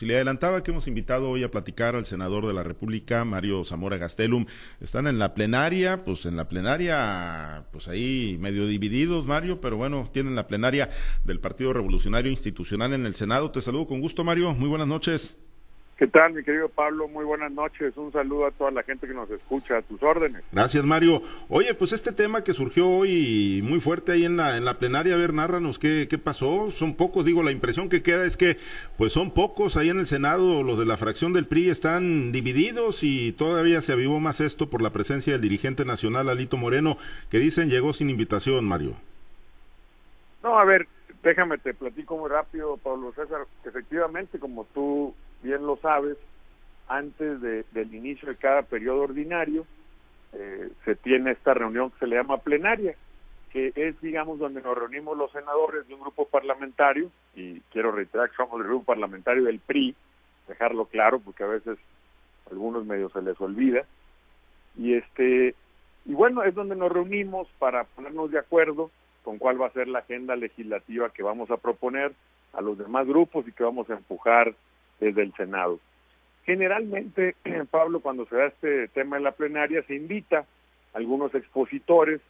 Y le adelantaba que hemos invitado hoy a platicar al senador de la República, Mario Zamora Gastelum. Están en la plenaria, pues en la plenaria, pues ahí medio divididos, Mario, pero bueno, tienen la plenaria del Partido Revolucionario Institucional en el Senado. Te saludo con gusto, Mario. Muy buenas noches. ¿Qué tal, mi querido Pablo? Muy buenas noches. Un saludo a toda la gente que nos escucha, a tus órdenes. Gracias, Mario. Oye, pues este tema que surgió hoy muy fuerte ahí en la, en la plenaria, a ver, nárranos qué, qué pasó. Son pocos, digo, la impresión que queda es que pues son pocos ahí en el Senado, los de la fracción del PRI están divididos y todavía se avivó más esto por la presencia del dirigente nacional, Alito Moreno, que dicen llegó sin invitación, Mario. No, a ver, déjame, te platico muy rápido, Pablo César. Efectivamente, como tú bien lo sabes, antes del inicio de cada periodo ordinario eh, se tiene esta reunión que se le llama plenaria, que es, digamos, donde nos reunimos los senadores de un grupo parlamentario, y quiero reiterar que somos del grupo parlamentario del PRI, dejarlo claro, porque a veces a algunos medios se les olvida, y este y bueno, es donde nos reunimos para ponernos de acuerdo con cuál va a ser la agenda legislativa que vamos a proponer a los demás grupos y que vamos a empujar desde el Senado. Generalmente, Pablo, cuando se da este tema en la plenaria, se invita a algunos expositores,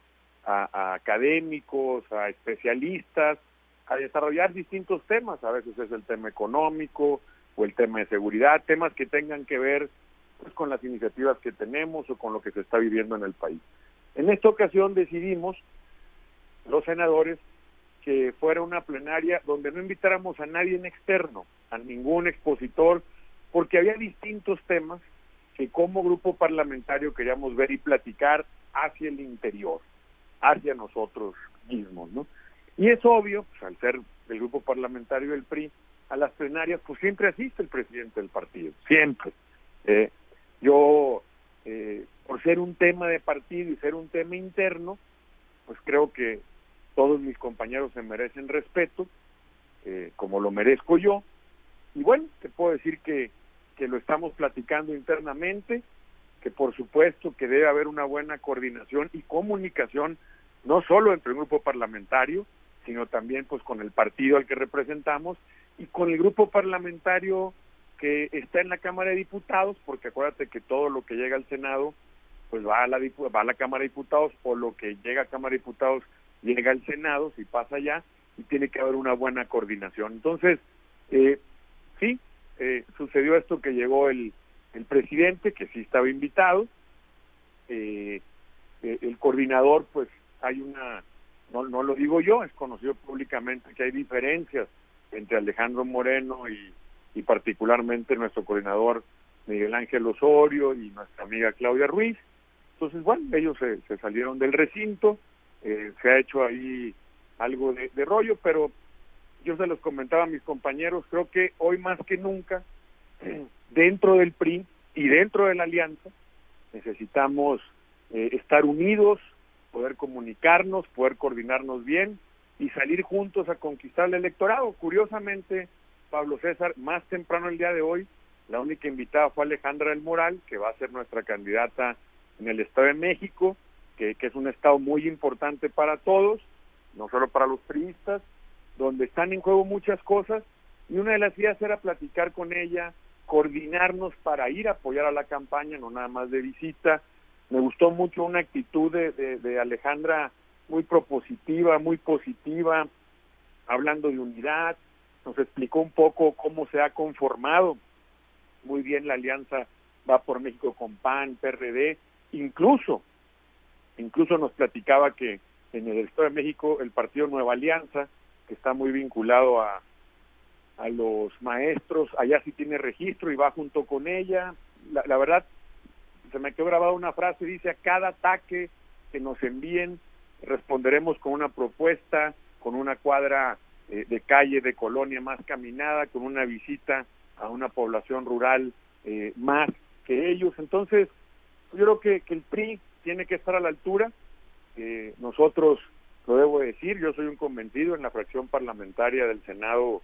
a, académicos, a especialistas, a desarrollar distintos temas. A veces es el tema económico o el tema de seguridad, temas que tengan que ver pues, con las iniciativas que tenemos o con lo que se está viviendo en el país. En esta ocasión decidimos, los senadores, que fuera una plenaria donde no invitáramos a nadie en externo, a ningún expositor, porque había distintos temas que como grupo parlamentario queríamos ver y platicar hacia el interior, hacia nosotros mismos, ¿no? Y es obvio, pues, al ser del grupo parlamentario del PRI, a las plenarias, pues siempre asiste el presidente del partido, siempre. Eh, yo, eh, por ser un tema de partido y ser un tema interno, pues creo que todos mis compañeros se merecen respeto, eh, como lo merezco yo. Y bueno, te puedo decir que, que lo estamos platicando internamente, que por supuesto que debe haber una buena coordinación y comunicación, no solo entre el grupo parlamentario, sino también pues con el partido al que representamos y con el grupo parlamentario que está en la Cámara de Diputados, porque acuérdate que todo lo que llega al Senado pues va a la, va a la Cámara de Diputados o lo que llega a Cámara de Diputados llega al Senado, si pasa allá, y tiene que haber una buena coordinación. Entonces, eh, sí, eh, sucedió esto que llegó el, el presidente, que sí estaba invitado, eh, eh, el coordinador, pues hay una, no, no lo digo yo, es conocido públicamente que hay diferencias entre Alejandro Moreno y, y particularmente nuestro coordinador Miguel Ángel Osorio y nuestra amiga Claudia Ruiz. Entonces, bueno, ellos se, se salieron del recinto, eh, se ha hecho ahí algo de, rollo, pero yo se los comentaba a mis compañeros, creo que hoy más que nunca, dentro del PRI y dentro de la alianza, necesitamos eh, estar unidos, poder comunicarnos, poder coordinarnos bien y salir juntos a conquistar el electorado. Curiosamente, Pablo César, más temprano el día de hoy, la única invitada fue Alejandra del Moral, que va a ser nuestra candidata en el Estado de México, que, es un estado muy importante para todos, no solo para los priistas, donde están en juego muchas cosas, y una de las ideas era platicar con ella, coordinarnos para ir a apoyar a la campaña, no nada más de visita. Me gustó mucho una actitud de, de Alejandra muy propositiva, muy positiva, hablando de unidad, nos explicó un poco cómo se ha conformado muy bien la alianza Va por México con PAN, PRD, incluso Incluso nos platicaba que en el Estado de México el partido Nueva Alianza, que está muy vinculado a, a los maestros, allá sí tiene registro y va junto con ella. La, la verdad, se me quedó grabada una frase, dice, a cada ataque que nos envíen responderemos con una propuesta, con una cuadra eh, de calle, de colonia más caminada, con una visita a una población rural eh, más que ellos. Entonces, yo creo que, que el PRI tiene que estar a la altura. Eh, nosotros, lo debo decir, yo soy un convencido en la fracción parlamentaria del Senado,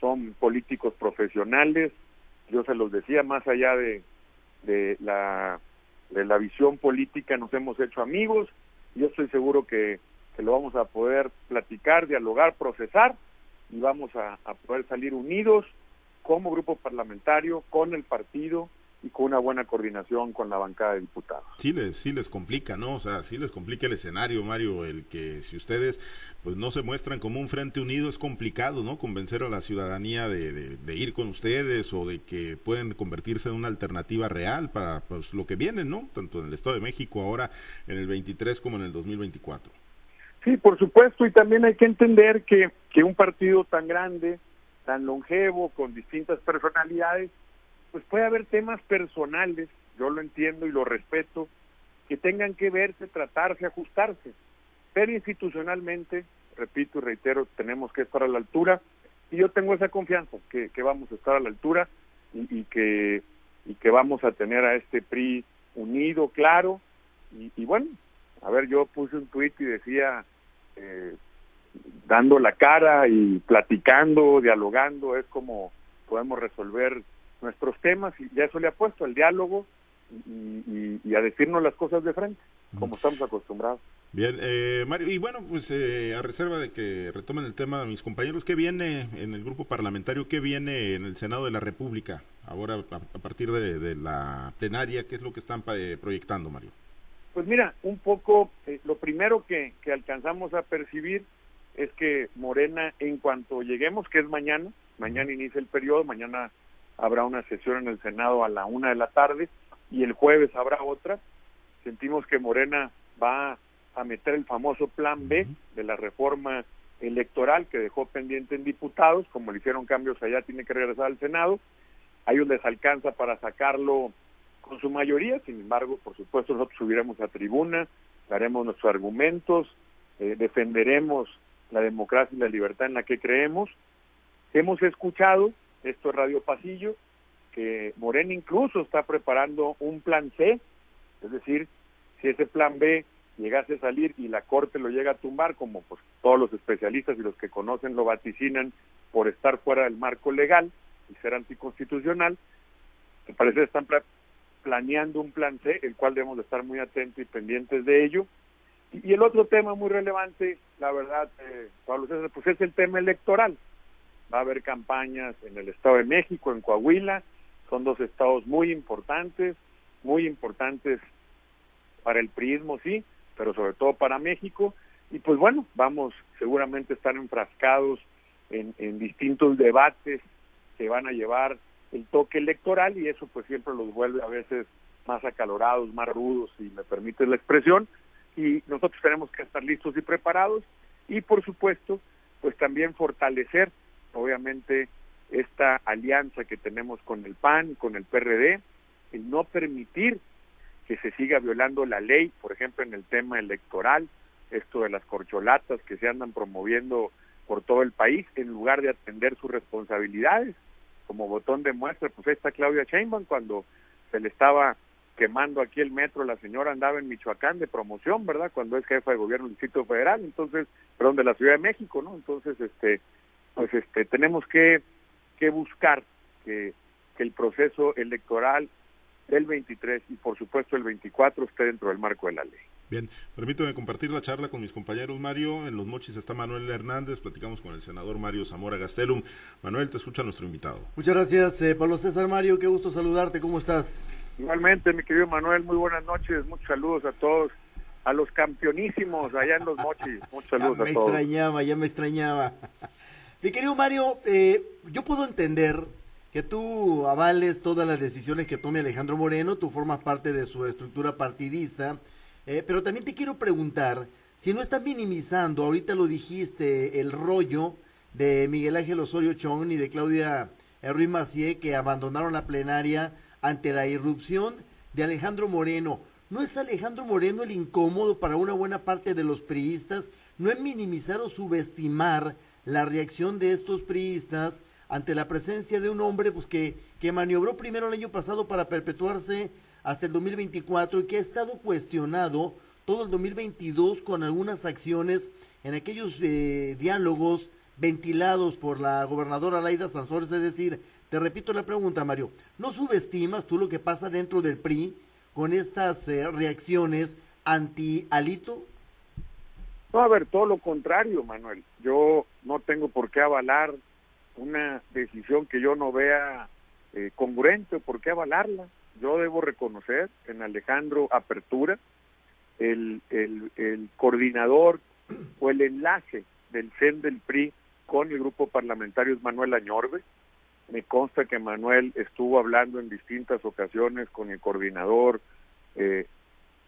son políticos profesionales, yo se los decía, más allá de, de, la, de la visión política, nos hemos hecho amigos, yo estoy seguro que, que lo vamos a poder platicar, dialogar, procesar, y vamos a, a poder salir unidos como grupo parlamentario, con el partido y con una buena coordinación con la bancada de diputados. Sí les, sí les complica, ¿no? O sea, sí les complica el escenario, Mario, el que si ustedes pues no se muestran como un frente unido es complicado, ¿no? Convencer a la ciudadanía de, de, ir con ustedes o de que pueden convertirse en una alternativa real para pues, lo que viene, ¿no? Tanto en el Estado de México ahora en el 23 como en el 2024. Sí, por supuesto, y también hay que entender que, que un partido tan grande, tan longevo, con distintas personalidades, pues puede haber temas personales, yo lo entiendo y lo respeto, que tengan que verse, tratarse, ajustarse. Pero institucionalmente, repito y reitero, tenemos que estar a la altura y yo tengo esa confianza que, vamos a estar a la altura y, que, y que vamos a tener a este PRI unido, claro. Y, y bueno, a ver, yo puse un tuit y decía, eh, dando la cara y platicando, dialogando, es como podemos resolver nuestros temas y ya eso le ha puesto el diálogo y, a decirnos las cosas de frente, como estamos acostumbrados. Bien, eh, Mario, y bueno, pues eh, a reserva de que retomen el tema mis compañeros, ¿qué viene en el grupo parlamentario? ¿Qué viene en el Senado de la República ahora a, partir de, la plenaria? ¿Qué es lo que están proyectando, Mario? Pues mira, un poco, eh, lo primero que, que alcanzamos a percibir es que Morena, en cuanto lleguemos, que es mañana, mañana inicia el periodo, mañana habrá una sesión en el Senado a la una de la tarde y el jueves habrá otra. Sentimos que Morena va a meter el famoso plan B de la reforma electoral que dejó pendiente en diputados, como le hicieron cambios allá, tiene que regresar al Senado. Hay un desalcanza para sacarlo con su mayoría, sin embargo, por supuesto, nosotros subiremos a tribuna, daremos nuestros argumentos, eh, defenderemos la democracia y la libertad en la que creemos. Hemos escuchado, esto es Radio Pasillo, que Morena incluso está preparando un plan C, es decir, si ese plan B llegase a salir y la Corte lo llega a tumbar, como pues todos los especialistas y los que conocen lo vaticinan por estar fuera del marco legal y ser anticonstitucional, me parece que están planeando un plan C, el cual debemos de estar muy atentos y pendientes de ello, y el otro tema muy relevante, la verdad, eh, Pablo César, pues es el tema electoral. Va a haber campañas en el Estado de México, en Coahuila, son dos estados muy importantes, muy importantes para el priismo, sí, pero sobre todo para México. Y pues bueno, vamos seguramente a estar enfrascados en, en distintos debates que van a llevar el toque electoral y eso pues siempre los vuelve a veces más acalorados, más rudos, si me permite la expresión, y nosotros tenemos que estar listos y preparados y por supuesto pues también fortalecer obviamente esta alianza que tenemos con el PAN, con el PRD, el no permitir que se siga violando la ley, por ejemplo en el tema electoral, esto de las corcholatas que se andan promoviendo por todo el país en lugar de atender sus responsabilidades. Como botón de muestra, pues está Claudia Sheinbaum cuando se le estaba quemando aquí el metro, la señora andaba en Michoacán de promoción, ¿verdad? Cuando es jefa de gobierno del Distrito Federal, entonces, perdón, de la Ciudad de México, ¿no? Entonces, este, pues este, tenemos que, que buscar que, que el proceso electoral del 23 y por supuesto el 24 esté dentro del marco de la ley. Bien, permítame compartir la charla con mis compañeros Mario. En Los Mochis está Manuel Hernández, platicamos con el senador Mario Zamora Gastelum. Manuel, te escucha nuestro invitado. Muchas gracias, eh, Pablo César Mario, qué gusto saludarte, ¿cómo estás? Igualmente, mi querido Manuel, muy buenas noches, muchos saludos a todos, a los campeonísimos allá en los mochis, muchos saludos ya me extrañaba, ya me extrañaba. Mi querido Mario, eh, yo puedo entender que tú avales todas las decisiones que tome Alejandro Moreno, tú formas parte de su estructura partidista, eh, pero también te quiero preguntar si no estás minimizando, ahorita lo dijiste, el rollo de Miguel Ángel Osorio Chong y de Claudia Ruiz Macié que abandonaron la plenaria ante la irrupción de Alejandro Moreno. ¿No es Alejandro Moreno el incómodo para una buena parte de los priistas? ¿No es minimizar o subestimar la reacción de estos priistas ante la presencia de un hombre pues, que, que maniobró primero el año pasado para perpetuarse hasta el 2024 y que ha estado cuestionado todo el 2022 con algunas acciones en aquellos eh, diálogos ventilados por la gobernadora Laida Sansores, es decir, te repito la pregunta, Mario. ¿No subestimas tú lo que pasa dentro del PRI con estas eh, reacciones anti-alito? No, a ver, todo lo contrario, Manuel. Yo no tengo por qué avalar una decisión que yo no vea eh, congruente, ¿por qué avalarla? Yo debo reconocer en Alejandro Apertura, el, el, el coordinador o el enlace del CEN del PRI con el grupo parlamentario es Manuel Añorbe. Me consta que Manuel estuvo hablando en distintas ocasiones con el coordinador eh,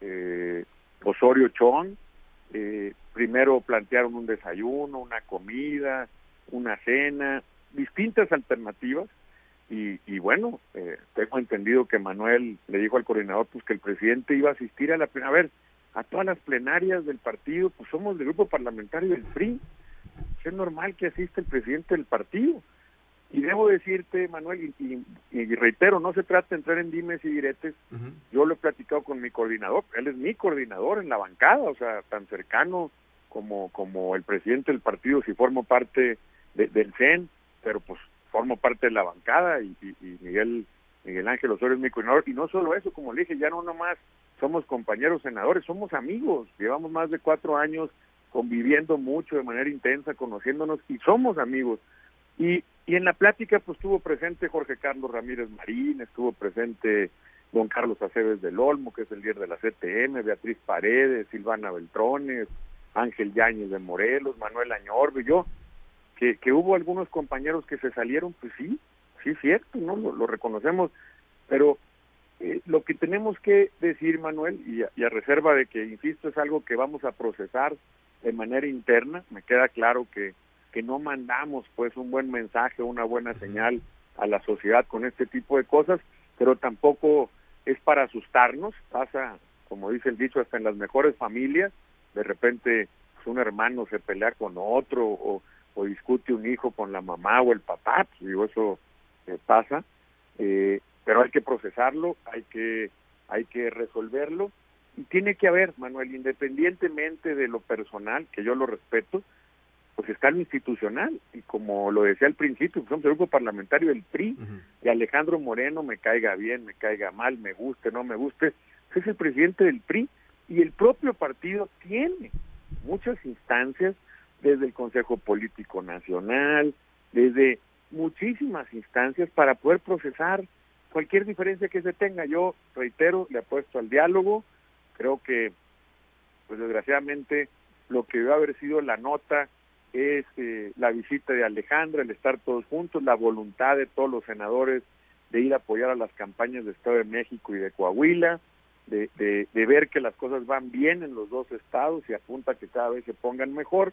eh, Osorio Chong. Eh, primero plantearon un desayuno, una comida, una cena, distintas alternativas. Y, y bueno, eh, tengo entendido que Manuel le dijo al coordinador pues que el presidente iba a asistir a la a ver, a todas las plenarias del partido, pues somos del grupo parlamentario del PRI. Es normal que asista el presidente del partido. Y debo decirte, Manuel, y, y, reitero, no se trata de entrar en dimes y diretes. Yo lo he platicado con mi coordinador, él es mi coordinador en la bancada, o sea, tan cercano como, como el presidente del partido, si formo parte del CEN, pero pues formo parte de la bancada y, y, Miguel Miguel Ángel Osorio es mi coordinador. Y no solo eso, como le dije, ya no nomás somos compañeros senadores, somos amigos, llevamos más de cuatro años conviviendo mucho de manera intensa, conociéndonos y somos amigos. Y, y en la plática pues estuvo presente Jorge Carlos Ramírez Marín, estuvo presente don Carlos Aceves del Olmo, que es el líder de la CTM, Beatriz Paredes, Silvana Beltrones, Ángel Yáñez de Morelos, Manuel Añorbe, yo, que, que hubo algunos compañeros que se salieron, pues sí, sí es cierto, ¿no? Lo, reconocemos, pero eh, lo que tenemos que decir, Manuel, y y a reserva de que, insisto, es algo que vamos a procesar de manera interna, me queda claro que que no mandamos pues un buen mensaje, una buena señal a la sociedad con este tipo de cosas, pero tampoco es para asustarnos, pasa, como dice el dicho, hasta en las mejores familias, de repente pues, un hermano se pelea con otro o, o, discute un hijo con la mamá o el papá, pues digo, eso eh, pasa, eh, pero hay que procesarlo, hay que, hay que resolverlo, y tiene que haber, Manuel, independientemente de lo personal, que yo lo respeto, pues está lo institucional y como lo decía al principio, pues somos el grupo parlamentario del PRI y Alejandro Moreno me caiga bien, me caiga mal, me guste, no me guste, pues es el presidente del PRI y el propio partido tiene muchas instancias desde el Consejo Político Nacional, desde muchísimas instancias para poder procesar cualquier diferencia que se tenga. Yo reitero, le apuesto al diálogo, creo que pues desgraciadamente lo que debe haber sido la nota es eh, la visita de Alejandra, el estar todos juntos, la voluntad de todos los senadores de ir a apoyar a las campañas de Estado de México y de Coahuila, de, de, ver que las cosas van bien en los dos estados y apunta que cada vez se pongan mejor.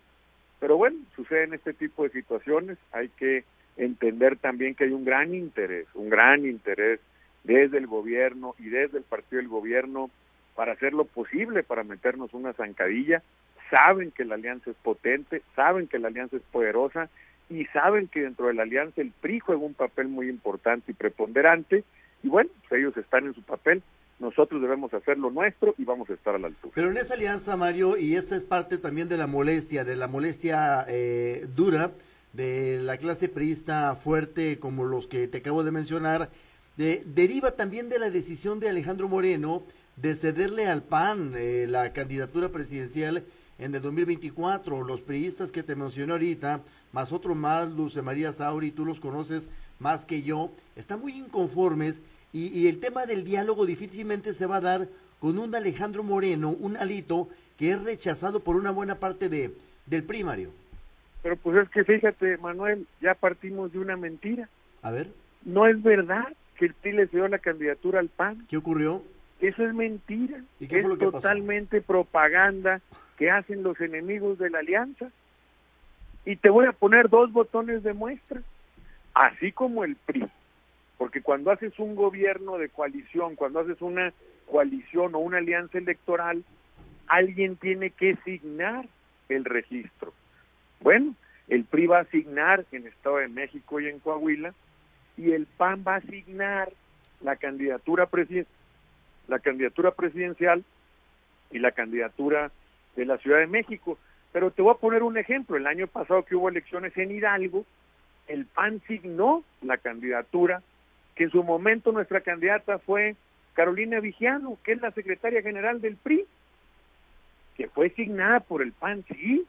Pero bueno, suceden este tipo de situaciones, hay que entender también que hay un gran interés, un gran interés desde el gobierno y desde el partido del gobierno para hacer lo posible para meternos una zancadilla saben que la alianza es potente, saben que la alianza es poderosa y saben que dentro de la alianza el PRI juega un papel muy importante y preponderante y bueno, pues ellos están en su papel, nosotros debemos hacer lo nuestro y vamos a estar a la altura. Pero en esa alianza, Mario, y esta es parte también de la molestia, de la molestia eh, dura de la clase priista fuerte como los que te acabo de mencionar, de, deriva también de la decisión de Alejandro Moreno de cederle al PAN eh, la candidatura presidencial en el 2024. Los priistas que te mencioné ahorita, más otro más, Luce María Sauri, tú los conoces más que yo, están muy inconformes y, el tema del diálogo difícilmente se va a dar con un Alejandro Moreno, un alito que es rechazado por una buena parte de, del primario. Pero pues es que fíjate, Manuel, ya partimos de una mentira. A ver. No es verdad que el PRI le dio la candidatura al PAN. ¿Qué ocurrió? Eso es mentira. es totalmente propaganda que hacen los enemigos de la alianza. Y te voy a poner dos botones de muestra, así como el PRI. Porque cuando haces un gobierno de coalición, cuando haces una coalición o una alianza electoral, alguien tiene que asignar el registro. Bueno, el PRI va a asignar en Estado de México y en Coahuila, y el PAN va a asignar la candidatura presidencial la candidatura presidencial y la candidatura de la Ciudad de México. Pero te voy a poner un ejemplo. El año pasado que hubo elecciones en Hidalgo, el PAN signó la candidatura, que en su momento nuestra candidata fue Carolina Vigiano, que es la secretaria general del PRI, que fue signada por el PAN, sí,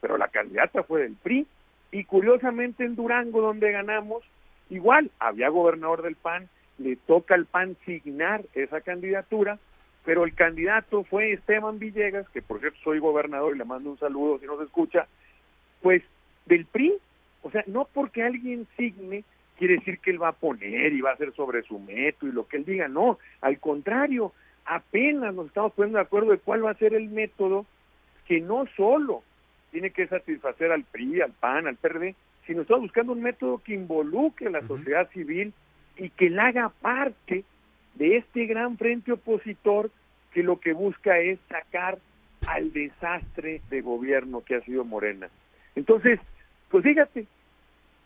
pero la candidata fue del PRI. Y curiosamente en Durango, donde ganamos, igual había gobernador del PAN, le toca al PAN signar esa candidatura, pero el candidato fue Esteban Villegas, que por cierto soy gobernador y le mando un saludo si no se escucha, pues del PRI. O sea, no porque alguien signe quiere decir que él va a poner y va a hacer sobre su método y lo que él diga, no, al contrario, apenas nos estamos poniendo de acuerdo de cuál va a ser el método que no solo tiene que satisfacer al PRI, al PAN, al PRD, sino estamos buscando un método que involucre a la sociedad civil y que la haga parte de este gran frente opositor que lo que busca es sacar al desastre de gobierno que ha sido Morena. Entonces, pues fíjate,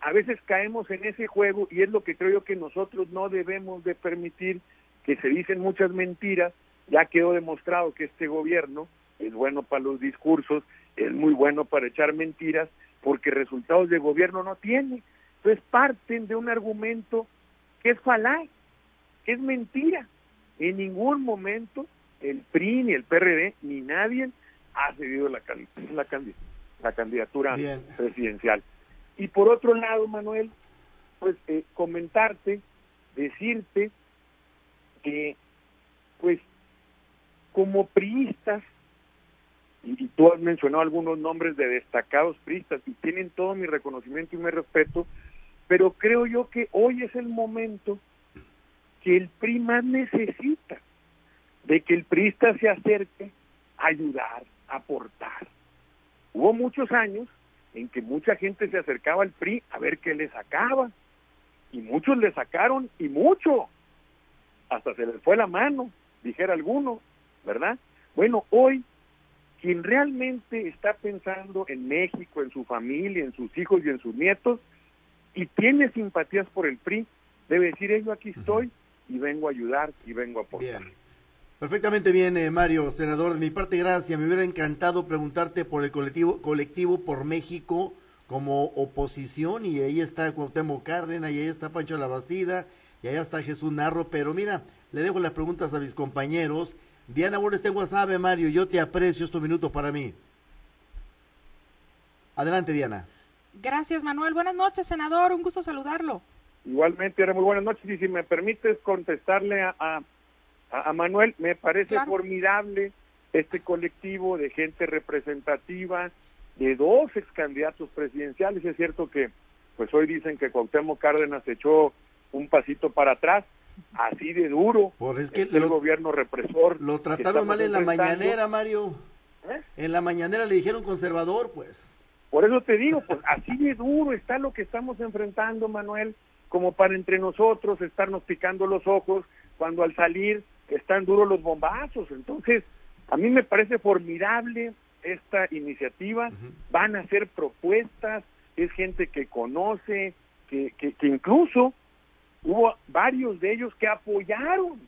a veces caemos en ese juego y es lo que creo yo que nosotros no debemos de permitir que se dicen muchas mentiras, ya quedó demostrado que este gobierno es bueno para los discursos, es muy bueno para echar mentiras, porque resultados de gobierno no tiene. Entonces parten de un argumento que es falaz, que es mentira. En ningún momento el PRI, ni el PRD, ni nadie ha cedido la, la, la candidatura presidencial. Y por otro lado, Manuel, pues eh, comentarte, decirte que, pues, como priistas, y, tú has mencionado algunos nombres de destacados priistas y tienen todo mi reconocimiento y mi respeto, pero creo yo que hoy es el momento que el PRI más necesita de que el priista se acerque a ayudar, a aportar. Hubo muchos años en que mucha gente se acercaba al PRI a ver qué le sacaba, y muchos le sacaron, y mucho, hasta se les fue la mano, dijera alguno, ¿verdad? Bueno, hoy quien realmente está pensando en México, en su familia, en sus hijos y en sus nietos, y tiene simpatías por el PRI, debe decir, yo aquí estoy y vengo a ayudar y vengo a aportar. Perfectamente bien, eh, Mario, senador. De mi parte, gracias. Me hubiera encantado preguntarte por el colectivo, colectivo por México como oposición y ahí está Cuauhtémoc Cárdenas y ahí está Pancho La Bastida y allá está Jesús Narro, pero mira, le dejo las preguntas a mis compañeros. Diana Borges en WhatsApp, Mario, yo te aprecio estos minutos para mí. Adelante, Diana. Gracias, Manuel. Buenas noches, senador. Un gusto saludarlo. Igualmente, era muy buenas noches. Y si me permites contestarle a a, Manuel, me parece formidable este colectivo de gente representativa de dos ex candidatos presidenciales. Es cierto que, pues hoy dicen que Cuauhtémoc Cárdenas echó un pasito para atrás, así de duro. Por es que el gobierno represor. Lo trataron mal en la mañanera, Mario. ¿Eh? En la mañanera le dijeron conservador, pues. Por eso te digo, pues así de duro está lo que estamos enfrentando, Manuel, como para entre nosotros estarnos picando los ojos cuando al salir están duros los bombazos. Entonces, a mí me parece formidable esta iniciativa. Van a ser propuestas, es gente que conoce, que, que, incluso hubo varios de ellos que apoyaron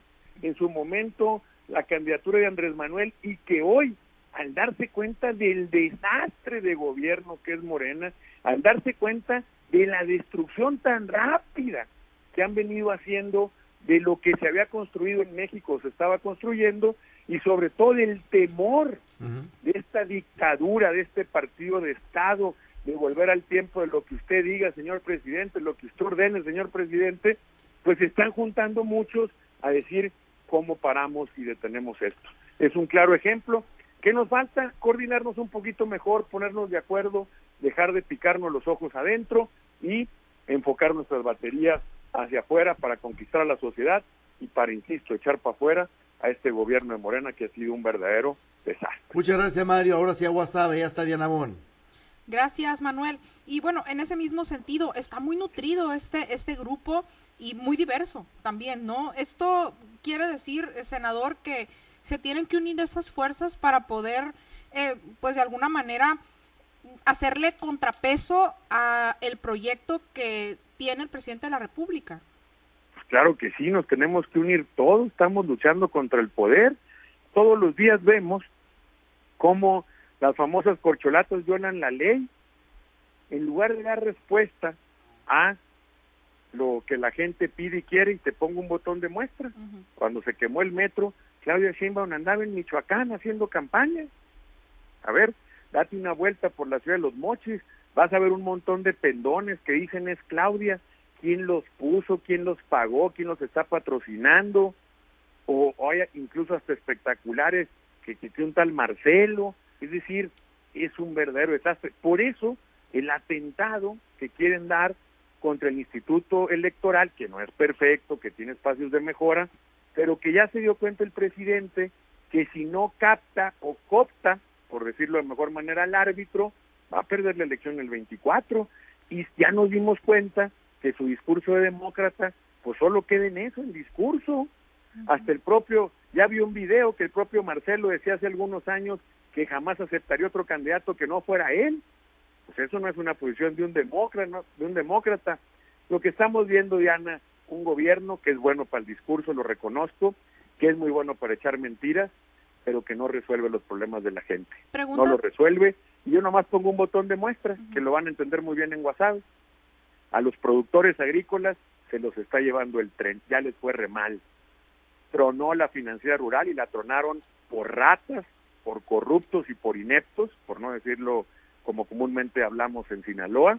en su momento la candidatura de Andrés Manuel y que hoy, al darse cuenta del desastre de gobierno que es Morena, al darse cuenta de la destrucción tan rápida que han venido haciendo de lo que se había construido en México, se estaba construyendo, y sobre todo del temor de esta dictadura, de este partido de Estado, de volver al tiempo de lo que usted diga, señor presidente, lo que usted ordene, señor presidente, pues se están juntando muchos a decir cómo paramos y detenemos esto. Es un claro ejemplo. ¿Qué nos falta? Coordinarnos un poquito mejor, ponernos de acuerdo, dejar de picarnos los ojos adentro y enfocar nuestras baterías hacia afuera para conquistar a la sociedad y para, insisto, echar para afuera a este gobierno de Morena que ha sido un verdadero desastre. Muchas gracias, Mario. Ahora sí a WhatsApp, ya está Diana Bon. Gracias, Manuel. Y bueno, en ese mismo sentido, está muy nutrido este, este grupo y muy diverso también, ¿no? Esto quiere decir, senador, que se tienen que unir esas fuerzas para poder, eh, pues de alguna manera, hacerle contrapeso a el proyecto que tiene el presidente de la República. Pues claro que sí, nos tenemos que unir todos, estamos luchando contra el poder. Todos los días vemos cómo las famosas corcholatas violan la ley. En lugar de dar respuesta a lo que la gente pide y quiere y te pongo un botón de muestra. Cuando se quemó el metro, Claudia Sheinbaum andaba en Michoacán haciendo campaña. A ver, date una vuelta por la ciudad de Los Mochis, vas a ver un montón de pendones que dicen es Claudia, quién los puso, quién los pagó, quién los está patrocinando, o, hay incluso hasta espectaculares que, que un tal Marcelo, es decir, es un verdadero desastre. Por eso el atentado que quieren dar contra el Instituto Electoral, que no es perfecto, que tiene espacios de mejora, pero que ya se dio cuenta el presidente que si no capta o copta, por decirlo de mejor manera, al árbitro, va a perder la elección el 24. Y ya nos dimos cuenta que su discurso de demócrata, pues solo queda en eso, el discurso. Hasta el propio, ya vi un video que el propio Marcelo decía hace algunos años que jamás aceptaría otro candidato que no fuera él. Pues eso no es una posición de un demócrata, de un demócrata. Lo que estamos viendo, Diana, un gobierno que es bueno para el discurso, lo reconozco, que es muy bueno para echar mentiras, pero que no resuelve los problemas de la gente. No lo resuelve. Y yo nomás pongo un botón de muestra, que lo van a entender muy bien en WhatsApp. A los productores agrícolas se los está llevando el tren, ya les fue re mal. Tronó la financiera rural y la tronaron por ratas, por corruptos y por ineptos, por no decirlo como comúnmente hablamos en Sinaloa,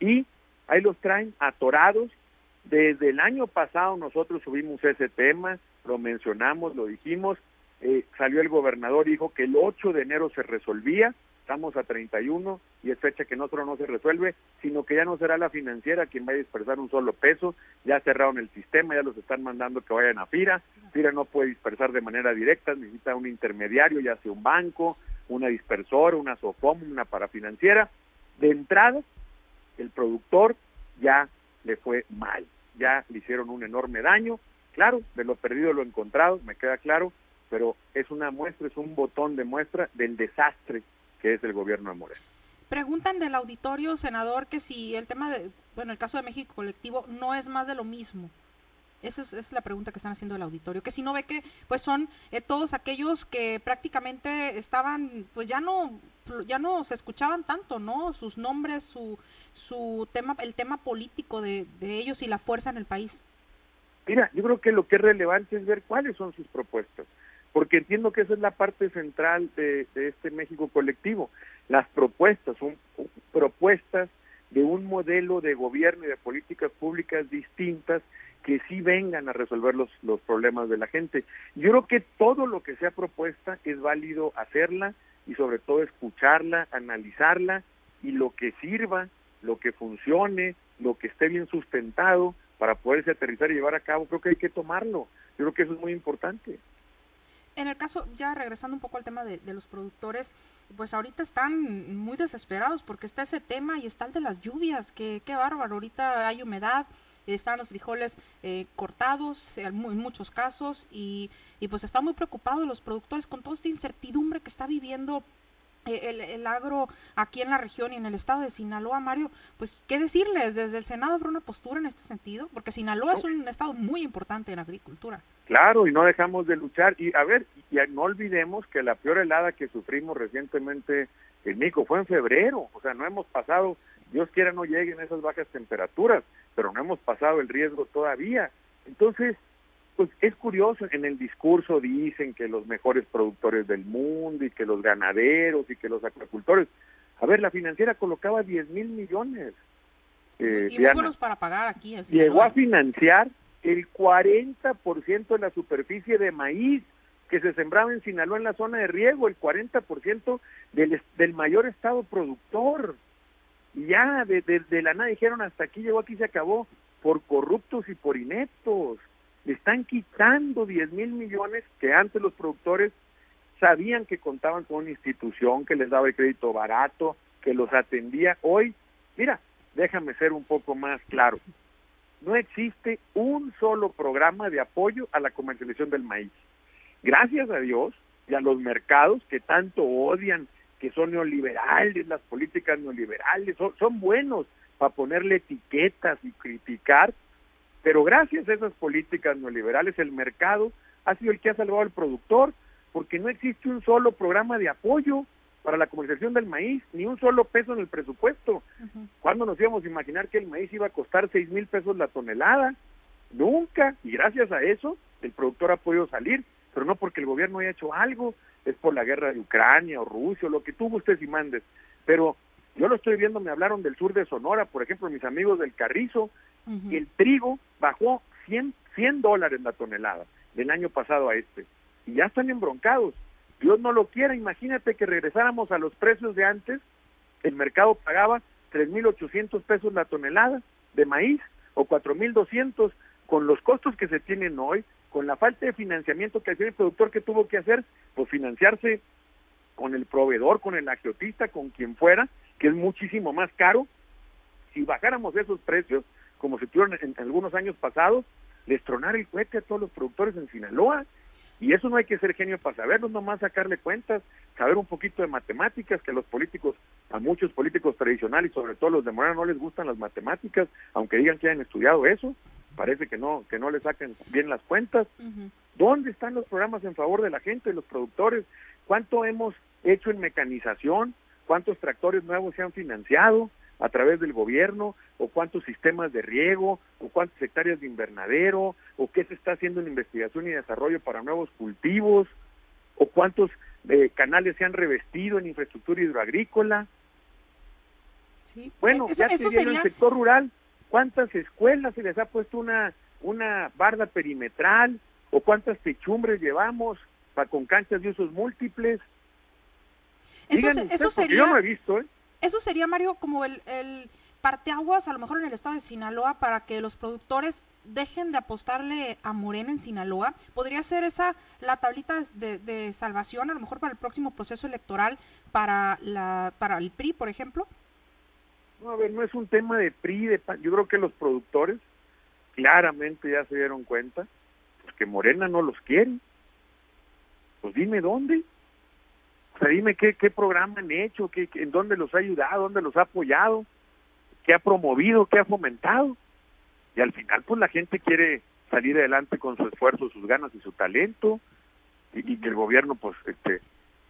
y ahí los traen atorados. Desde el año pasado nosotros subimos ese tema, lo mencionamos, lo dijimos, eh, salió el gobernador dijo que el 8 de enero se resolvía, estamos a 31 y es fecha que no solo no se resuelve, sino que ya no será la financiera quien vaya a dispersar un solo peso, ya cerraron el sistema, ya los están mandando que vayan a FIRA, FIRA no puede dispersar de manera directa, necesita un intermediario, ya sea un banco, una dispersora, una SOFOM, una parafinanciera. De entrada, el productor ya le fue mal, ya le hicieron un enorme daño. Claro, de lo perdido lo encontrado, me queda claro, pero es una muestra, es un botón de muestra del desastre que es el gobierno de Moreno. Preguntan del auditorio, senador, que si el tema de, bueno, el caso de México colectivo no es más de lo mismo. Esa es, la pregunta que están haciendo el auditorio, que si no ve que pues son eh, todos aquellos que prácticamente estaban, pues ya no, ya no se escuchaban tanto, ¿no? Sus nombres, su, su tema, el tema político de, ellos y la fuerza en el país. Mira, yo creo que lo que es relevante es ver cuáles son sus propuestas, porque entiendo que esa es la parte central de, de este México colectivo. Las propuestas son propuestas de un modelo de gobierno y de políticas públicas distintas que sí vengan a resolver los, los problemas de la gente. Yo creo que todo lo que sea propuesta es válido hacerla y sobre todo escucharla, analizarla y lo que sirva, lo que funcione, lo que esté bien sustentado para poderse aterrizar y llevar a cabo, creo que hay que tomarlo. Yo creo que eso es muy importante. En el caso, ya regresando un poco al tema de, los productores, pues ahorita están muy desesperados porque está ese tema y está el de las lluvias, que qué bárbaro, ahorita hay humedad, están los frijoles eh, cortados en, muchos casos y, y, pues están muy preocupados los productores con toda esta incertidumbre que está viviendo eh, el, agro aquí en la región y en el estado de Sinaloa, Mario, pues qué decirles, desde el Senado habrá una postura en este sentido, porque Sinaloa es un estado muy importante en agricultura. Claro, y no dejamos de luchar. Y a ver, y no olvidemos que la peor helada que sufrimos recientemente en México fue en febrero, o sea, no hemos pasado, Dios quiera no lleguen esas bajas temperaturas, pero no hemos pasado el riesgo todavía. Entonces, pues es curioso, en el discurso dicen que los mejores productores del mundo y que los ganaderos y que los acuicultores. A ver, la financiera colocaba 10 mil millones. Eh, y para pagar aquí. Llegó a financiar el 40% de la superficie de maíz que se sembraba en Sinaloa en la zona de riego, el 40% del, del mayor estado productor. Y ya de, de, la nada dijeron hasta aquí llegó, aquí se acabó, por corruptos y por ineptos. Le están quitando 10 mil millones que antes los productores sabían que contaban con una institución que les daba el crédito barato, que los atendía. Hoy, mira, déjame ser un poco más claro. No existe un solo programa de apoyo a la comercialización del maíz. Gracias a Dios y a los mercados que tanto odian que son neoliberales, las políticas neoliberales, son, buenos para ponerle etiquetas y criticar, pero gracias a esas políticas neoliberales el mercado ha sido el que ha salvado al productor, porque no existe un solo programa de apoyo para la comercialización del maíz, ni un solo peso en el presupuesto. ¿Cuándo nos íbamos a imaginar que el maíz iba a costar seis mil pesos la tonelada? Nunca, y gracias a eso el productor ha podido salir, pero no porque el gobierno haya hecho algo, es por la guerra de Ucrania o Rusia, o lo que tú gustes y mandes. Pero Yo lo estoy viendo, me hablaron del sur de Sonora, por ejemplo, mis amigos del Carrizo, el trigo bajó 100, 100 dólares la tonelada del año pasado a este, y ya están embroncados. Dios no lo quiera, imagínate que regresáramos a los precios de antes, el mercado pagaba 3.800 pesos la tonelada de maíz o 4.200 con los costos que se tienen hoy, con la falta de financiamiento que tiene el productor que tuvo que hacer, pues financiarse con el proveedor, con el agiotista, con quien fuera, que es muchísimo más caro. Si bajáramos esos precios, como se tuvieron en, algunos años pasados, les tronar el cohete a todos los productores en Sinaloa. Y eso no hay que ser genio para saberlo, nomás sacarle cuentas, saber un poquito de matemáticas, que a los políticos, a muchos políticos tradicionales, sobre todo los de Morena, no les gustan las matemáticas, aunque digan que hayan estudiado eso, parece que no, que no le saquen bien las cuentas. ¿Dónde están los programas en favor de la gente, los productores? ¿Cuánto hemos hecho en mecanización? ¿Cuántos tractores nuevos se han financiado a través del gobierno? ¿O cuántos sistemas de riego? ¿O cuántas hectáreas de invernadero? ¿O qué se está haciendo en investigación y desarrollo para nuevos cultivos? ¿O cuántos eh, canales se han revestido en infraestructura hidroagrícola? Bueno, ya se en el sector rural, ¿cuántas escuelas se les ha puesto una, una barda perimetral? ¿O cuántas techumbres llevamos para con canchas de usos múltiples? Eso, sería, visto, ¿eh? Eso sería, Mario, como el, el parteaguas, a lo mejor en el estado de Sinaloa, para que los productores dejen de apostarle a Morena en Sinaloa. ¿Podría ser esa la tablita de, salvación, a lo mejor para el próximo proceso electoral, para, la, para el PRI, por ejemplo? No, a ver, no es un tema de PRI, de yo creo que los productores claramente ya se dieron cuenta pues, que Morena no los quiere. Pues dime dónde. O sea, dime qué, qué programa han hecho, qué, en dónde los ha ayudado, dónde los ha apoyado, qué ha promovido, qué ha fomentado. Y al final, pues la gente quiere salir adelante con su esfuerzo, sus ganas y su talento, y, que el gobierno, pues, este,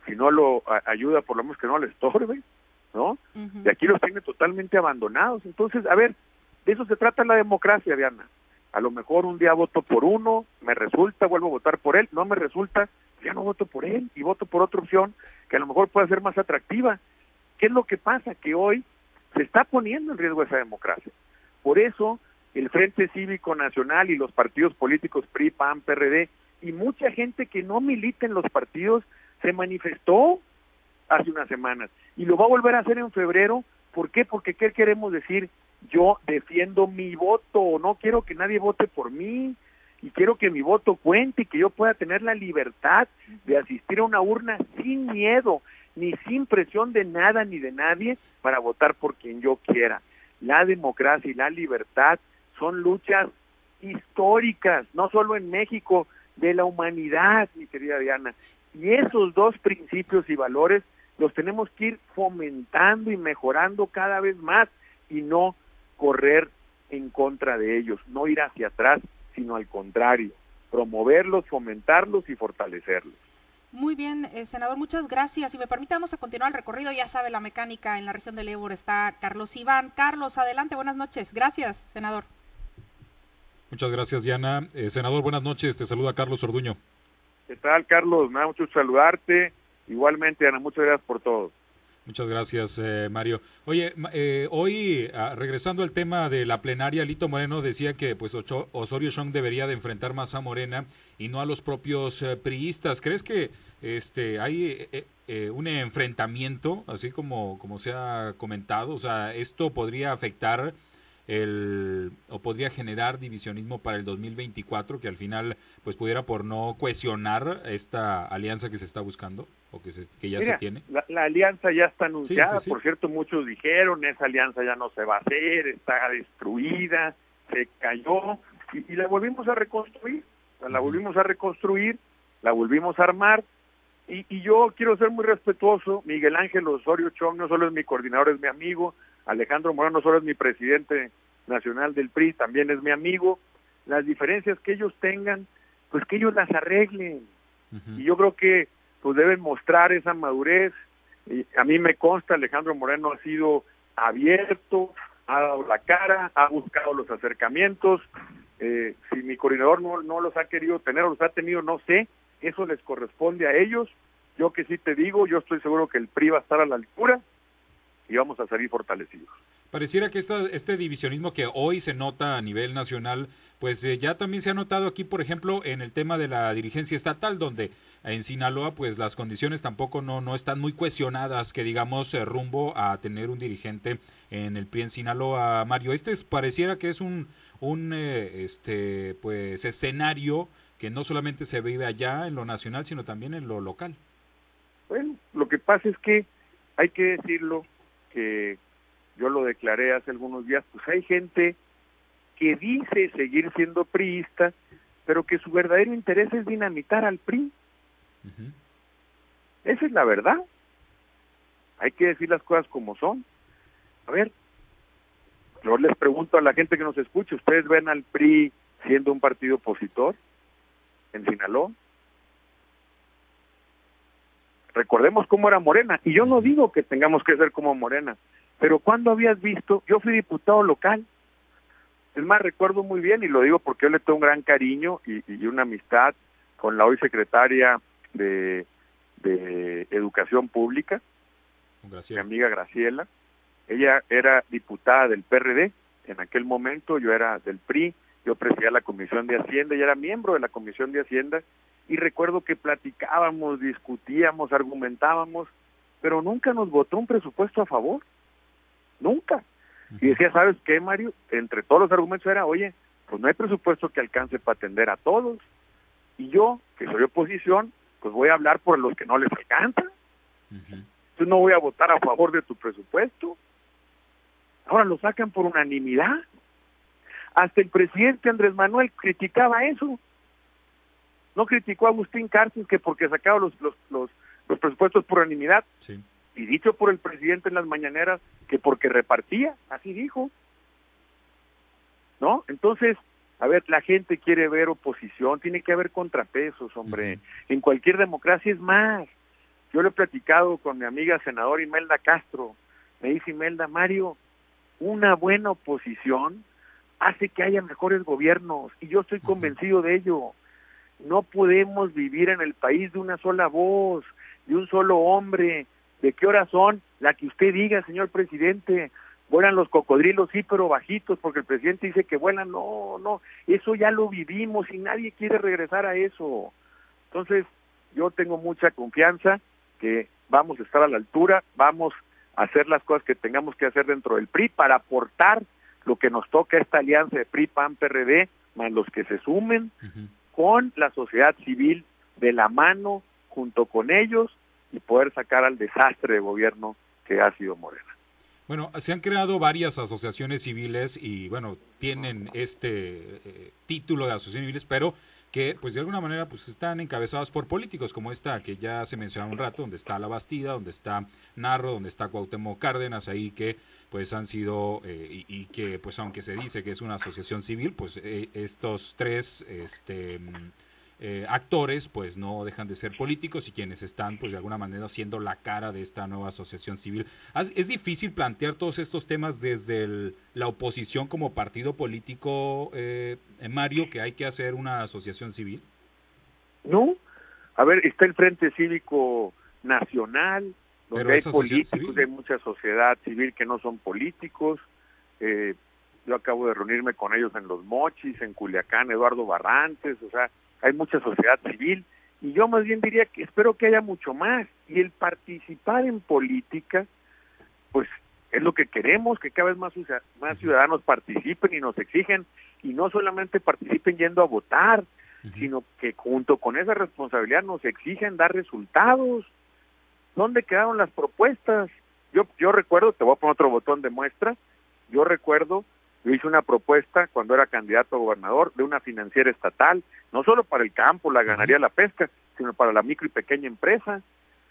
si no lo ayuda, por lo menos que no le estorbe, ¿no? Y aquí los tiene totalmente abandonados. Entonces, a ver, de eso se trata la democracia, Diana. A lo mejor un día voto por uno, me resulta, vuelvo a votar por él, no me resulta, ya no voto por él y voto por otra opción que a lo mejor pueda ser más atractiva. ¿Qué es lo que pasa? Que hoy se está poniendo en riesgo esa democracia. Por eso el Frente Cívico Nacional y los partidos políticos PRI, PAN, PRD y mucha gente que no milita en los partidos se manifestó hace unas semanas y lo va a volver a hacer en febrero. ¿Por qué? Porque ¿qué queremos decir? Yo defiendo mi voto, no quiero que nadie vote por mí, y quiero que mi voto cuente y que yo pueda tener la libertad de asistir a una urna sin miedo, ni sin presión de nada ni de nadie para votar por quien yo quiera. La democracia y la libertad son luchas históricas, no solo en México, de la humanidad, mi querida Diana. Y esos dos principios y valores los tenemos que ir fomentando y mejorando cada vez más y no correr en contra de ellos, no ir hacia atrás, sino al contrario, promoverlos, fomentarlos y fortalecerlos. Muy bien, eh, senador, muchas gracias. Si me permite, vamos a continuar el recorrido. Ya sabe, la mecánica en la región del Ébor está Carlos Iván. Carlos, adelante, buenas noches. Gracias, senador. Muchas gracias, Diana. Eh, senador, buenas noches. Te saluda Carlos Orduño. ¿Qué tal, Carlos? Me da mucho saludarte. Igualmente, Ana, muchas gracias por todo. Muchas gracias, eh, Mario. Oye, eh, hoy, ah, regresando al tema de la plenaria, Lito Moreno decía que pues Osorio Chong debería de enfrentar más a Morena y no a los propios eh, priistas. ¿Crees que este hay un enfrentamiento, así como, como se ha comentado? O sea, ¿esto podría afectar el, o podría generar divisionismo para el 2024, que al final pues pudiera por no cohesionar esta alianza que se está buscando o que, que ya se tiene? La, alianza ya está anunciada, por cierto, muchos dijeron, esa alianza ya no se va a hacer, está destruida, se cayó, y, la volvimos a reconstruir, la volvimos a reconstruir, la volvimos a armar, y, y, yo quiero ser muy respetuoso, Miguel Ángel Osorio Chong no solo es mi coordinador, es mi amigo, Alejandro Moreno no solo es mi presidente nacional del PRI, también es mi amigo, las diferencias que ellos tengan, pues que ellos las arreglen. Y yo creo que pues deben mostrar esa madurez. Y a mí me consta, Alejandro Moreno ha sido abierto, ha dado la cara, ha buscado los acercamientos. Eh, si mi coordinador no, no los ha querido tener o los ha tenido, no sé, eso les corresponde a ellos. Yo que sí te digo, yo estoy seguro que el PRI va a estar a la altura y vamos a salir fortalecidos. Pareciera que esta, este divisionismo que hoy se nota a nivel nacional, pues eh, ya también se ha notado aquí, por ejemplo, en el tema de la dirigencia estatal, donde en Sinaloa, pues las condiciones tampoco no, no están muy cuestionadas, que digamos, eh, rumbo a tener un dirigente en el PRI en Sinaloa, Mario. Este es, pareciera que es un, un eh, este, pues, escenario que no solamente se vive allá en lo nacional, sino también en lo local. Bueno, lo que pasa es que hay que decirlo que yo lo declaré hace algunos días, pues hay gente que dice seguir siendo priista, pero que su verdadero interés es dinamitar al PRI. Esa es la verdad. Hay que decir las cosas como son. A ver, yo les pregunto a la gente que nos escucha, ¿ustedes ven al PRI siendo un partido opositor en Sinaloa? Recordemos cómo era Morena, y yo no digo que tengamos que ser como Morena, pero cuando habías visto? Yo fui diputado local. Es más, recuerdo muy bien, y lo digo porque yo le tengo un gran cariño y, una amistad con la hoy secretaria de, Educación Pública, mi amiga Graciela. Ella era diputada del PRD en aquel momento, yo era del PRI, yo presidía la Comisión de Hacienda y era miembro de la Comisión de Hacienda y recuerdo que platicábamos, discutíamos, argumentábamos, pero nunca nos votó un presupuesto a favor nunca. Y decía, ¿sabes qué, Mario? Entre todos los argumentos era, oye, pues no hay presupuesto que alcance para atender a todos. Y yo, que soy oposición, pues voy a hablar por los que no les alcanza. Entonces no voy a votar a favor de tu presupuesto. Ahora lo sacan por unanimidad. Hasta el presidente Andrés Manuel criticaba eso. No criticó a Agustín Cárcel que porque sacaba los, los, los, los presupuestos por unanimidad. Sí y dicho por el presidente en las mañaneras que porque repartía, así dijo. ¿No? Entonces, a ver, la gente quiere ver oposición, tiene que haber contrapesos, hombre. En cualquier democracia es más. Yo lo he platicado con mi amiga senadora Imelda Castro. Me dice Imelda, Mario, una buena oposición hace que haya mejores gobiernos y yo estoy convencido de ello. No podemos vivir en el país de una sola voz, de un solo hombre, ¿De qué hora son? La que usted diga, señor presidente. Vuelan los cocodrilos, sí, pero bajitos, porque el presidente dice que vuelan. No, no, eso ya lo vivimos y nadie quiere regresar a eso. Entonces, yo tengo mucha confianza que vamos a estar a la altura, vamos a hacer las cosas que tengamos que hacer dentro del PRI para aportar lo que nos toca esta alianza de PRI, PAN, PRD, más los que se sumen, con la sociedad civil de la mano, junto con ellos, y poder sacar al desastre de gobierno que ha sido Morena. Bueno, se han creado varias asociaciones civiles y bueno, tienen este eh, título de asociaciones civiles, pero que pues de alguna manera pues están encabezadas por políticos como esta que ya se mencionó un rato, donde está La Bastida, donde está Narro, donde está Cuauhtémoc Cárdenas, ahí que pues han sido eh, y, que pues aunque se dice que es una asociación civil, pues eh, estos tres este eh, actores pues no dejan de ser políticos y quienes están pues de alguna manera siendo la cara de esta nueva asociación civil. ¿Es difícil plantear todos estos temas desde la oposición como partido político, eh, Mario, que hay que hacer una asociación civil? No, a ver, está el Frente Cívico Nacional, donde hay políticos, hay mucha sociedad civil que no son políticos. Eh, yo acabo de reunirme con ellos en Los Mochis, en Culiacán, Eduardo Barrantes, o sea, hay mucha sociedad civil y yo más bien diría que espero que haya mucho más y el participar en política pues es lo que queremos que cada vez más más ciudadanos participen y nos exigen y no solamente participen yendo a votar sino que junto con esa responsabilidad nos exigen dar resultados. Dónde quedaron las propuestas yo yo recuerdo te voy a poner otro botón de muestra yo recuerdo yo hice una propuesta cuando era candidato a gobernador de una financiera estatal, no solo para el campo, la ganaría, la pesca, sino para la micro y pequeña empresa.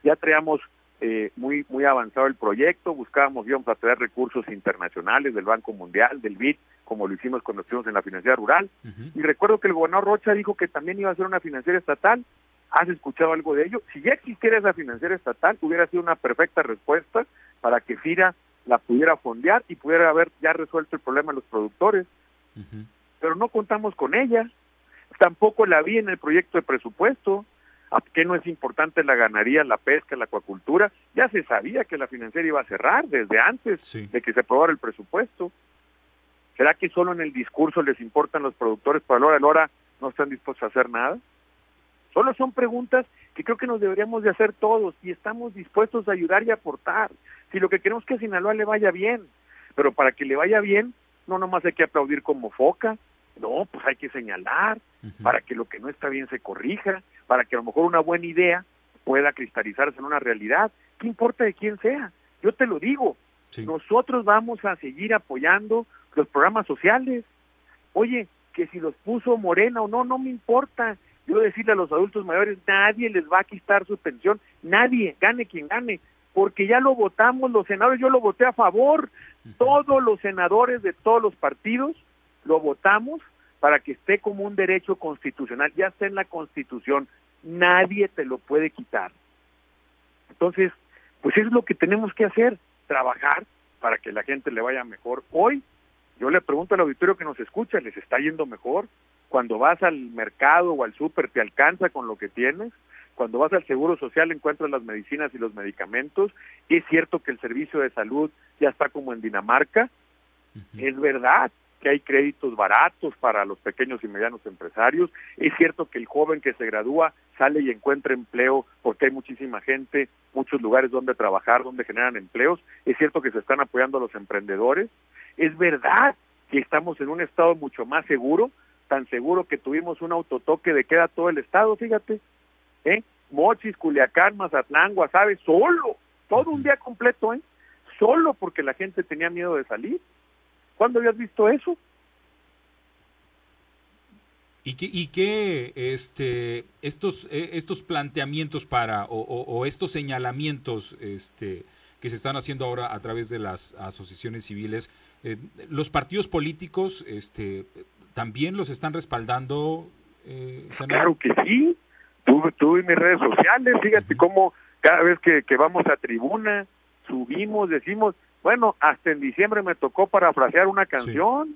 Ya traíamos eh, muy muy avanzado el proyecto, buscábamos, íbamos a traer recursos internacionales del Banco Mundial, del BID, como lo hicimos cuando estuvimos en la financiera rural. Y recuerdo que el gobernador Rocha dijo que también iba a ser una financiera estatal. ¿Has escuchado algo de ello? Si ya existiera esa financiera estatal, hubiera sido una perfecta respuesta para que FIRA la pudiera fondear y pudiera haber ya resuelto el problema de los productores. Pero no contamos con ella. Tampoco la vi en el proyecto de presupuesto. ¿A qué no es importante la ganadería, la pesca, la acuacultura? Ya se sabía que la financiera iba a cerrar desde antes de que se aprobara el presupuesto. ¿Será que solo en el discurso les importan los productores, pero a la hora, a la hora no están dispuestos a hacer nada? Solo son preguntas que creo que nos deberíamos de hacer todos y estamos dispuestos a ayudar y aportar. Si lo que queremos es que a Sinaloa le vaya bien, pero para que le vaya bien, no nomás hay que aplaudir como foca, no, pues hay que señalar para que lo que no está bien se corrija, para que a lo mejor una buena idea pueda cristalizarse en una realidad. ¿Qué importa de quién sea? Yo te lo digo, nosotros vamos a seguir apoyando los programas sociales. Oye, que si los puso Morena o no, no me importa. Yo decirle a los adultos mayores, nadie les va a quitar su pensión, nadie, gane quien gane, porque ya lo votamos los senadores, yo lo voté a favor, todos los senadores de todos los partidos lo votamos para que esté como un derecho constitucional, ya está en la constitución, nadie te lo puede quitar. Entonces, pues es lo que tenemos que hacer, trabajar para que la gente le vaya mejor. Hoy, yo le pregunto al auditorio que nos escucha, ¿les está yendo mejor? Cuando vas al mercado o al súper, ¿te alcanza con lo que tienes? Cuando vas al Seguro Social encuentras las medicinas y los medicamentos. Es cierto que el servicio de salud ya está como en Dinamarca. Es verdad que hay créditos baratos para los pequeños y medianos empresarios. Es cierto que el joven que se gradúa sale y encuentra empleo porque hay muchísima gente, muchos lugares donde trabajar, donde generan empleos. Es cierto que se están apoyando a los emprendedores. Es verdad que estamos en un estado mucho más seguro, tan seguro que tuvimos un autotoque de queda todo el estado, fíjate. ¿Eh? Mochis, Culiacán, Mazatlán, Guasave, solo, todo un día completo, ¿eh? Solo porque la gente tenía miedo de salir. ¿Cuándo habías visto eso? ¿Y qué, y qué este, estos, eh, estos planteamientos para, o, estos señalamientos este, que se están haciendo ahora a través de las asociaciones civiles, eh, los partidos políticos este, también los están respaldando? Eh, claro que sí. Tuve, mis redes sociales, fíjate cómo cada vez que, que vamos a tribuna, subimos, decimos, bueno, hasta en diciembre me tocó parafrasear una canción.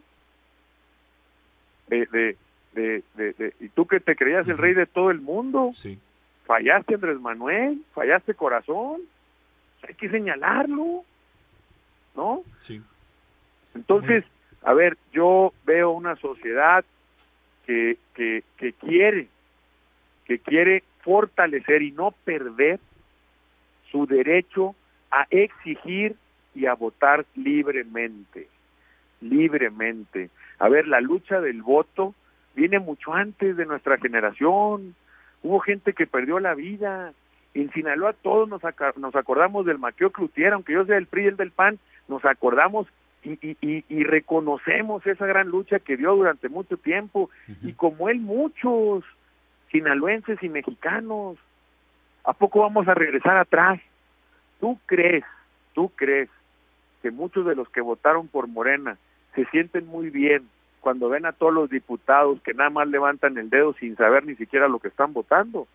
De, de, de, de, y tú que te creías el rey de todo el mundo. Sí. Fallaste Andrés Manuel, fallaste corazón. Hay que señalarlo. ¿No? Sí. Entonces, a ver, yo veo una sociedad que, que, que quiere, que quiere fortalecer y no perder su derecho a exigir y a votar libremente, libremente. A ver, la lucha del voto viene mucho antes de nuestra generación. Hubo gente que perdió la vida. En Sinaloa todos nos, nos acordamos del Maqueo Clutier, aunque yo sea del PRI y el del PAN, nos acordamos y, y, y, reconocemos esa gran lucha que dio durante mucho tiempo. Y como él, muchos sinaloenses y mexicanos. ¿A poco vamos a regresar atrás? ¿Tú crees, tú crees que muchos de los que votaron por Morena se sienten muy bien cuando ven a todos los diputados que nada más levantan el dedo sin saber ni siquiera lo que están votando,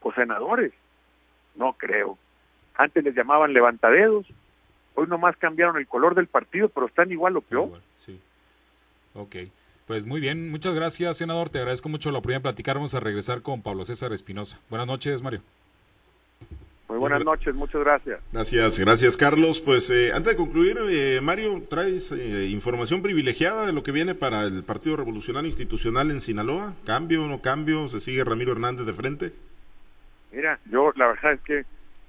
o senadores. No creo. Antes les llamaban levantadedos, hoy nomás cambiaron el color del partido, pero están igual o peor. sí. Ok. Pues muy bien, muchas gracias, senador. Te agradezco mucho la oportunidad de platicar. Vamos a regresar con Pablo César Espinosa. Buenas noches, Mario. Muy buenas noches, muchas gracias. Gracias, gracias Carlos. Pues eh, antes de concluir, eh, Mario, traes eh, información privilegiada de lo que viene para el Partido Revolucionario Institucional en Sinaloa. ¿Cambio o no cambio? ¿Se sigue Ramiro Hernández de frente? Mira, yo la verdad es que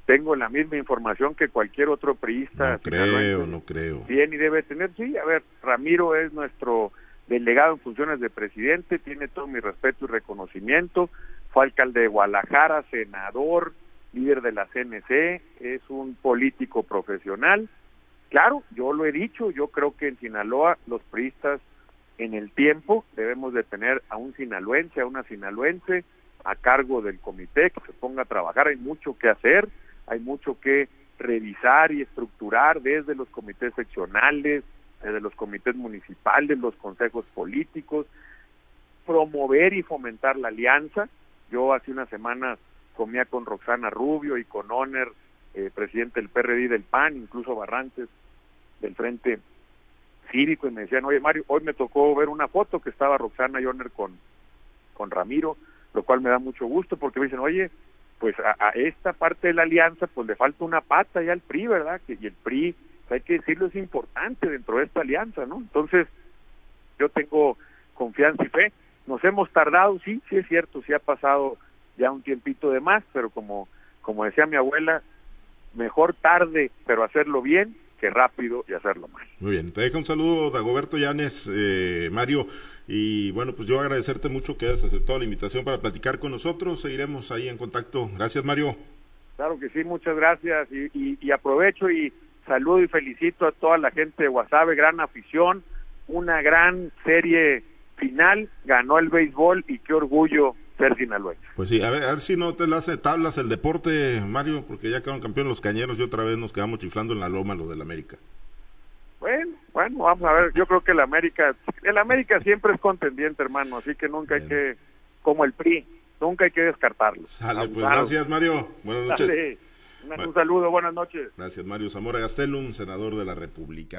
tengo la misma información que cualquier otro priista. No creo, no creo. Bien y debe tener, sí, a ver, Ramiro es nuestro delegado en funciones de presidente, tiene todo mi respeto y reconocimiento, fue alcalde de Guadalajara, senador, líder de la CNC, es un político profesional. Claro, yo lo he dicho, yo creo que en Sinaloa los priistas en el tiempo debemos de tener a un sinaloense, a una sinaloense a cargo del comité que se ponga a trabajar, hay mucho que hacer, hay mucho que revisar y estructurar desde los comités seccionales, desde los comités municipales, los consejos políticos, promover y fomentar la alianza. Yo hace unas semanas comía con Roxana Rubio y con Oner, eh, presidente del PRD del PAN, incluso Barrantes del Frente Cívico, y me decían, oye Mario, hoy me tocó ver una foto que estaba Roxana y Oner con, con Ramiro, lo cual me da mucho gusto porque me dicen, oye, pues a, esta parte de la alianza pues le falta una pata ya al PRI, ¿verdad? Que, y el PRI, hay que decirlo, es importante dentro de esta alianza, ¿no? Entonces, yo tengo confianza y fe. Nos hemos tardado, sí, sí es cierto, sí ha pasado ya un tiempito de más, pero como, como decía mi abuela, mejor tarde, pero hacerlo bien, que rápido y hacerlo mal. Muy bien, te dejo un saludo, Dagoberto Llanes, eh, Mario, y bueno, pues yo agradecerte mucho que hayas aceptado la invitación para platicar con nosotros, seguiremos ahí en contacto. Gracias, Mario. Claro que sí, muchas gracias, y, y, aprovecho y saludo y felicito a toda la gente de Guasave, gran afición, una gran serie final, ganó el béisbol y qué orgullo ser sinaloense. Pues sí, a ver, a ver si no te la hace tablas el deporte, Mario, porque ya quedaron campeones los cañeros y otra vez nos quedamos chiflando en la loma los del América. Bueno, bueno, vamos a ver, yo creo que el América, el América siempre es contendiente, hermano, así que nunca hay que, como el PRI, nunca hay que descartarlo. Sale, pues gracias, Mario. Buenas noches. Un saludo, buenas noches. Gracias, Mario Zamora Gastelum, senador de la República.